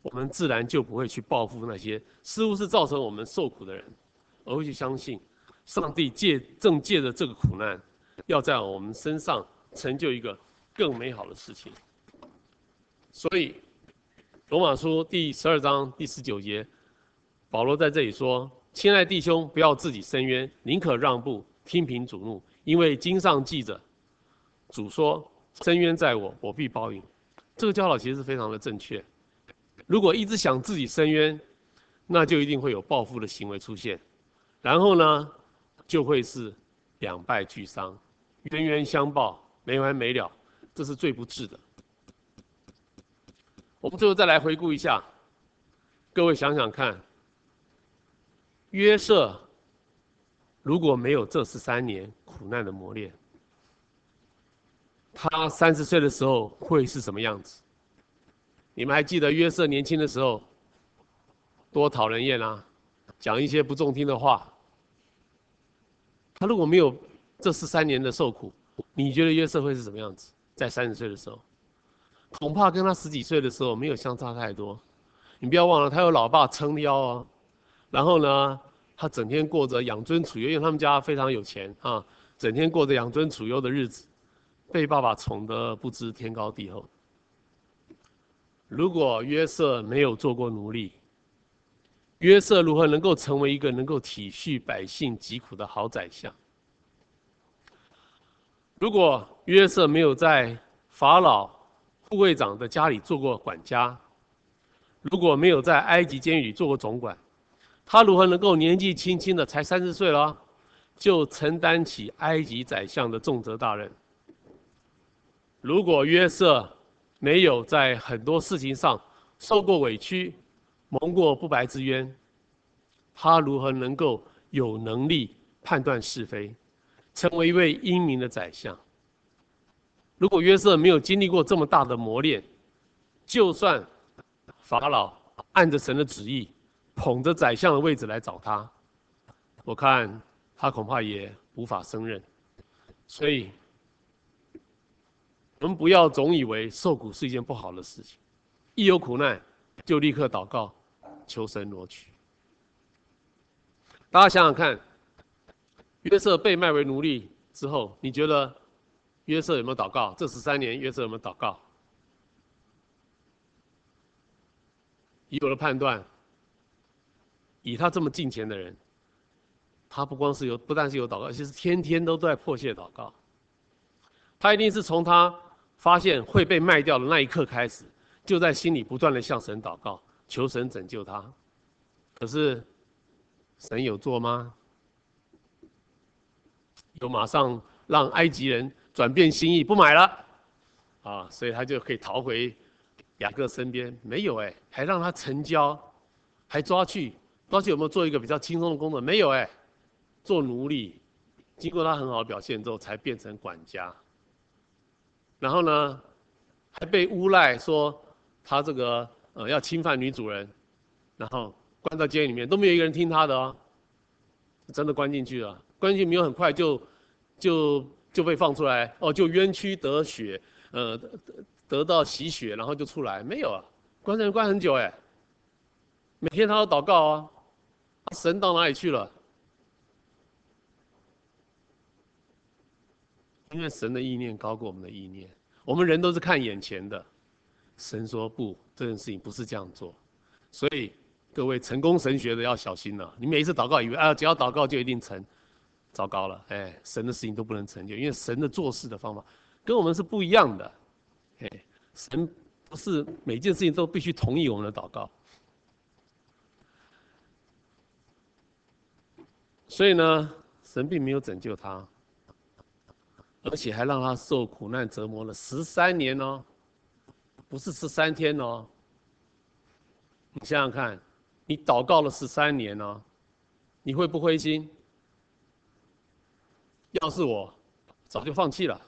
我们自然就不会去报复那些似乎是造成我们受苦的人，而会去相信上帝借正借着这个苦难，要在我们身上成就一个更美好的事情，所以。罗马书第十二章第十九节保罗在这里说：“亲爱弟兄，不要自己伸冤，宁可让步，听凭主怒，因为经上记着，主说：伸冤在我，我必报应。”这个教导其实是非常的正确。如果一直想自己伸冤，那就一定会有报复的行为出现，然后呢，就会是两败俱伤，冤冤相报，没完没了，这是最不智的。我们最后再来回顾一下，各位想想看，约瑟如果没有这十三年苦难的磨练，他三十岁的时候会是什么样子？你们还记得约瑟年轻的时候多讨人厌啊，讲一些不中听的话。他如果没有这十三年的受苦，你觉得约瑟会是什么样子？在三十岁的时候？恐怕跟他十几岁的时候没有相差太多。你不要忘了，他有老爸撑腰啊。然后呢，他整天过着养尊处优，因为他们家非常有钱啊，整天过着养尊处优的日子，被爸爸宠得不知天高地厚。如果约瑟没有做过奴隶，约瑟如何能够成为一个能够体恤百姓疾苦的好宰相？如果约瑟没有在法老副会长的家里做过管家，如果没有在埃及监狱里做过总管，他如何能够年纪轻轻的才三十岁了，就承担起埃及宰相的重责大任？如果约瑟没有在很多事情上受过委屈、蒙过不白之冤，他如何能够有能力判断是非，成为一位英明的宰相？如果约瑟没有经历过这么大的磨练，就算法老按着神的旨意捧着宰相的位置来找他，我看他恐怕也无法胜任。所以，我们不要总以为受苦是一件不好的事情，一有苦难就立刻祷告，求神挪去。大家想想看，约瑟被卖为奴隶之后，你觉得？约瑟有没有祷告？这十三年，约瑟有没有祷告？以我的判断，以他这么近前的人，他不光是有，不但是有祷告，而且是天天都在迫切祷告。他一定是从他发现会被卖掉的那一刻开始，就在心里不断的向神祷告，求神拯救他。可是，神有做吗？有马上让埃及人？转变心意不买了，啊，所以他就可以逃回雅各身边。没有哎，还让他成交，还抓去，抓去有没有做一个比较轻松的工作？没有哎，做奴隶。经过他很好的表现之后，才变成管家。然后呢，还被诬赖说他这个呃要侵犯女主人，然后关到监狱里面，都没有一个人听他的哦。真的关进去了，关进去没有很快就就。就被放出来哦，就冤屈得雪，呃，得得到洗雪，然后就出来。没有啊，关人关很久哎。每天他都祷告啊，神到哪里去了？因为神的意念高过我们的意念，我们人都是看眼前的，神说不，这件事情不是这样做。所以各位成功神学的要小心了，你每一次祷告以为啊，只要祷告就一定成。糟糕了，哎，神的事情都不能成就，因为神的做事的方法跟我们是不一样的，哎，神不是每件事情都必须同意我们的祷告，所以呢，神并没有拯救他，而且还让他受苦难折磨了十三年哦，不是十三天哦，你想想看，你祷告了十三年哦，你会不灰心？要是我，早就放弃了，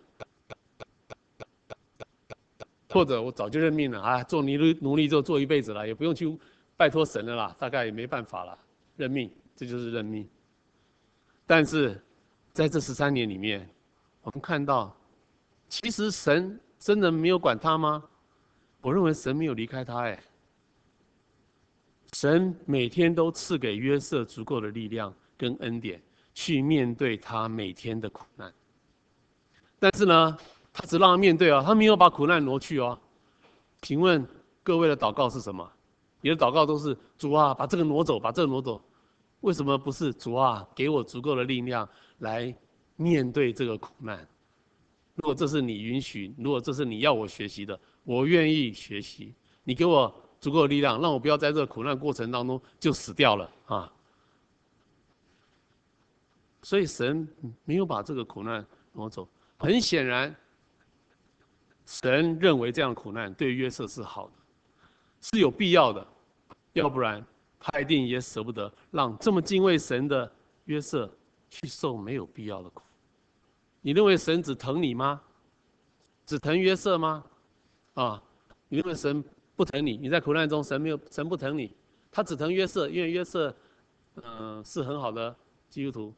或者我早就认命了啊！做奴隶奴隶就做一辈子了，也不用去拜托神了啦，大概也没办法了，认命，这就是认命。但是，在这十三年里面，我们看到，其实神真的没有管他吗？我认为神没有离开他，哎，神每天都赐给约瑟足够的力量跟恩典。去面对他每天的苦难，但是呢，他只让他面对啊，他没有把苦难挪去哦。请问各位的祷告是什么？你的祷告都是主啊，把这个挪走，把这个挪走。为什么不是主啊，给我足够的力量来面对这个苦难？如果这是你允许，如果这是你要我学习的，我愿意学习。你给我足够的力量，让我不要在这个苦难过程当中就死掉了啊！所以神没有把这个苦难挪走。很显然，神认为这样苦难对约瑟是好的，是有必要的，要不然他一定也舍不得让这么敬畏神的约瑟去受没有必要的苦。你认为神只疼你吗？只疼约瑟吗？啊，你认为神不疼你？你在苦难中，神没有，神不疼你，他只疼约瑟，因为约瑟，嗯、是很好的基督徒。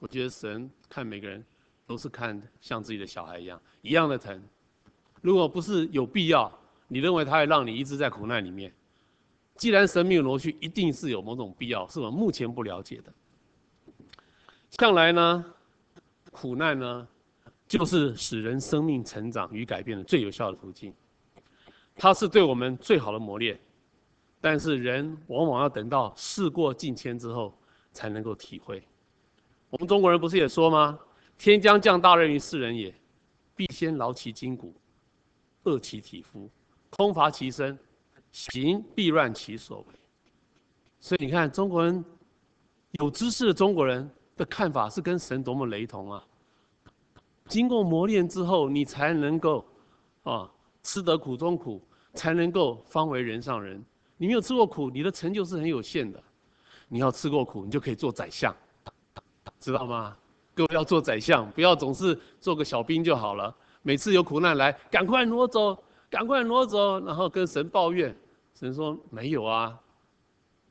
我觉得神看每个人都是看像自己的小孩一样，一样的疼。如果不是有必要，你认为他会让你一直在苦难里面？既然神没有挪去，一定是有某种必要，是我们目前不了解的。向来呢，苦难呢，就是使人生命成长与改变的最有效的途径。它是对我们最好的磨练，但是人往往要等到事过境迁之后才能够体会。我们中国人不是也说吗？天将降大任于斯人也，必先劳其筋骨，饿其体肤，空乏其身，行必乱其所为。所以你看，中国人有知识的中国人的看法是跟神多么雷同啊！经过磨练之后，你才能够啊，吃得苦中苦，才能够方为人上人。你没有吃过苦，你的成就是很有限的。你要吃过苦，你就可以做宰相。知道吗？各位要做宰相，不要总是做个小兵就好了。每次有苦难来，赶快挪走，赶快挪走，然后跟神抱怨。神说没有啊，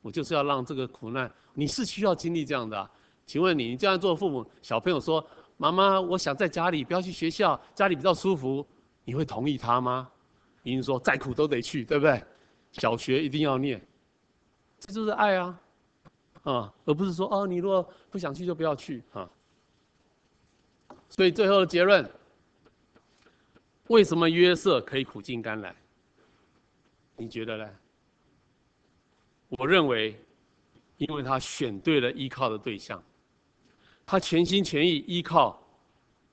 我就是要让这个苦难，你是需要经历这样的啊。请问你，你这样做父母，小朋友说妈妈，我想在家里，不要去学校，家里比较舒服，你会同意他吗？你说再苦都得去，对不对？小学一定要念，这就是爱啊。啊，而不是说哦，你如果不想去就不要去啊。所以最后的结论，为什么约瑟可以苦尽甘来？你觉得呢？我认为，因为他选对了依靠的对象，他全心全意依靠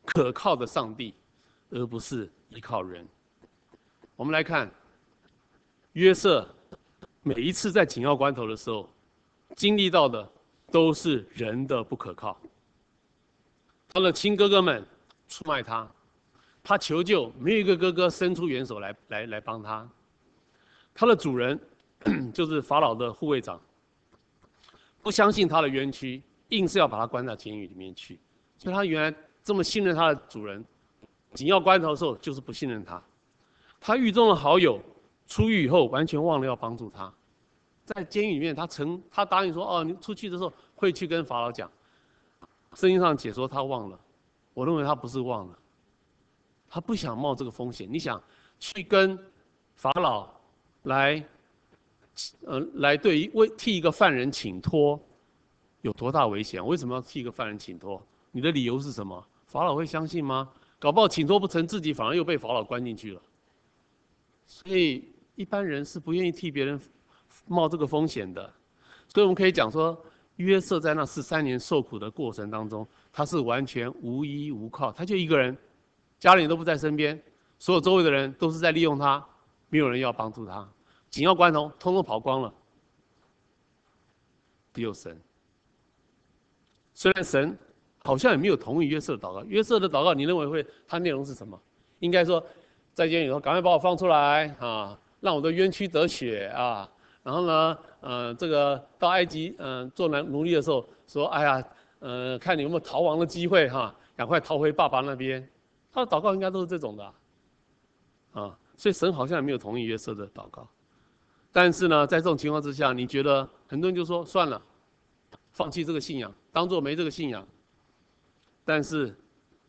可靠的上帝，而不是依靠人。我们来看约瑟，每一次在紧要关头的时候。经历到的都是人的不可靠，他的亲哥哥们出卖他，他求救，没有一个哥哥伸出援手来来来帮他。他的主人 (coughs) 就是法老的护卫长，不相信他的冤屈，硬是要把他关到监狱里面去。所以他原来这么信任他的主人，紧要关头的时候就是不信任他。他狱中的好友出狱以后，完全忘了要帮助他。在监狱里面，他曾他答应说：“哦，你出去的时候会去跟法老讲。”圣经上解说他忘了，我认为他不是忘了，他不想冒这个风险。你想去跟法老来，呃，来对于为替一个犯人请托，有多大危险？为什么要替一个犯人请托？你的理由是什么？法老会相信吗？搞不好请托不成，自己反而又被法老关进去了。所以一般人是不愿意替别人。冒这个风险的，所以我们可以讲说，约瑟在那十三年受苦的过程当中，他是完全无依无靠，他就一个人，家人都不在身边，所有周围的人都是在利用他，没有人要帮助他，紧要关头通通跑光了，只有神。虽然神好像也没有同意约瑟的祷告，约瑟的祷告你认为会他内容是什么？应该说，在监狱里头赶快把我放出来啊，让我的冤屈得雪啊。然后呢，呃，这个到埃及，嗯、呃，做男奴隶的时候，说，哎呀，呃，看你有没有逃亡的机会哈，赶快逃回爸爸那边。他的祷告应该都是这种的，啊，所以神好像也没有同意约瑟的祷告。但是呢，在这种情况之下，你觉得很多人就说算了，放弃这个信仰，当做没这个信仰。但是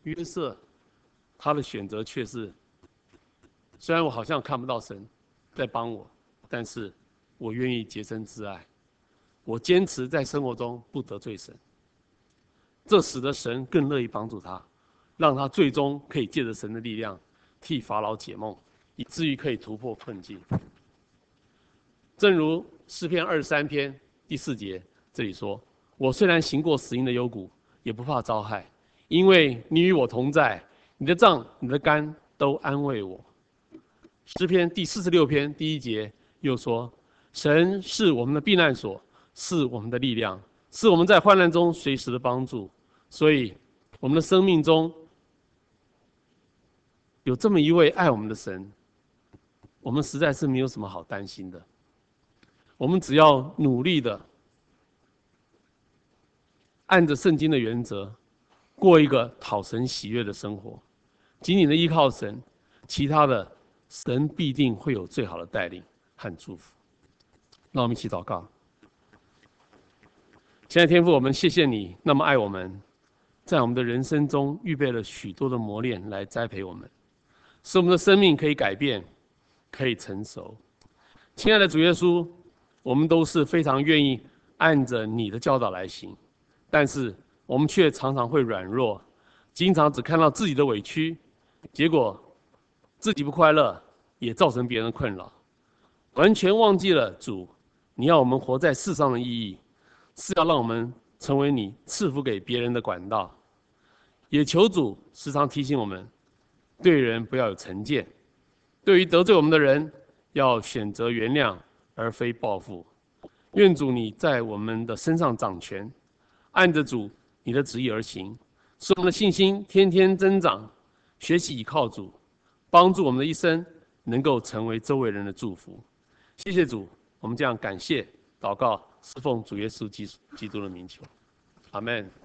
约瑟他的选择却是，虽然我好像看不到神在帮我，但是。我愿意洁身自爱，我坚持在生活中不得罪神，这使得神更乐意帮助他，让他最终可以借着神的力量替法老解梦，以至于可以突破困境。正如诗篇二十三篇第四节这里说：“我虽然行过死荫的幽谷，也不怕遭害，因为你与我同在，你的杖、你的竿都安慰我。”诗篇第四十六篇第一节又说：“神是我们的避难所，是我们的力量，是我们在患难中随时的帮助。”所以，我们的生命中有这么一位爱我们的神，我们实在是没有什么好担心的。我们只要努力的按着圣经的原则，过一个讨神喜悦的生活，紧紧的依靠神，其他的。神必定会有最好的带领和祝福。让我们一起祷告。亲爱的天父，我们谢谢你那么爱我们，在我们的人生中预备了许多的磨练来栽培我们，使我们的生命可以改变，可以成熟。亲爱的主耶稣，我们都是非常愿意按着你的教导来行，但是我们却常常会软弱，经常只看到自己的委屈，结果。自己不快乐，也造成别人的困扰，完全忘记了主，你要我们活在世上的意义，是要让我们成为你赐福给别人的管道。也求主时常提醒我们，对人不要有成见，对于得罪我们的人，要选择原谅而非报复。愿主你在我们的身上掌权，按着主你的旨意而行，使我们的信心天天增长，学习倚靠主。帮助我们的一生能够成为周围人的祝福，谢谢主，我们这样感谢祷告，侍奉主耶稣基督基督的名求，阿门。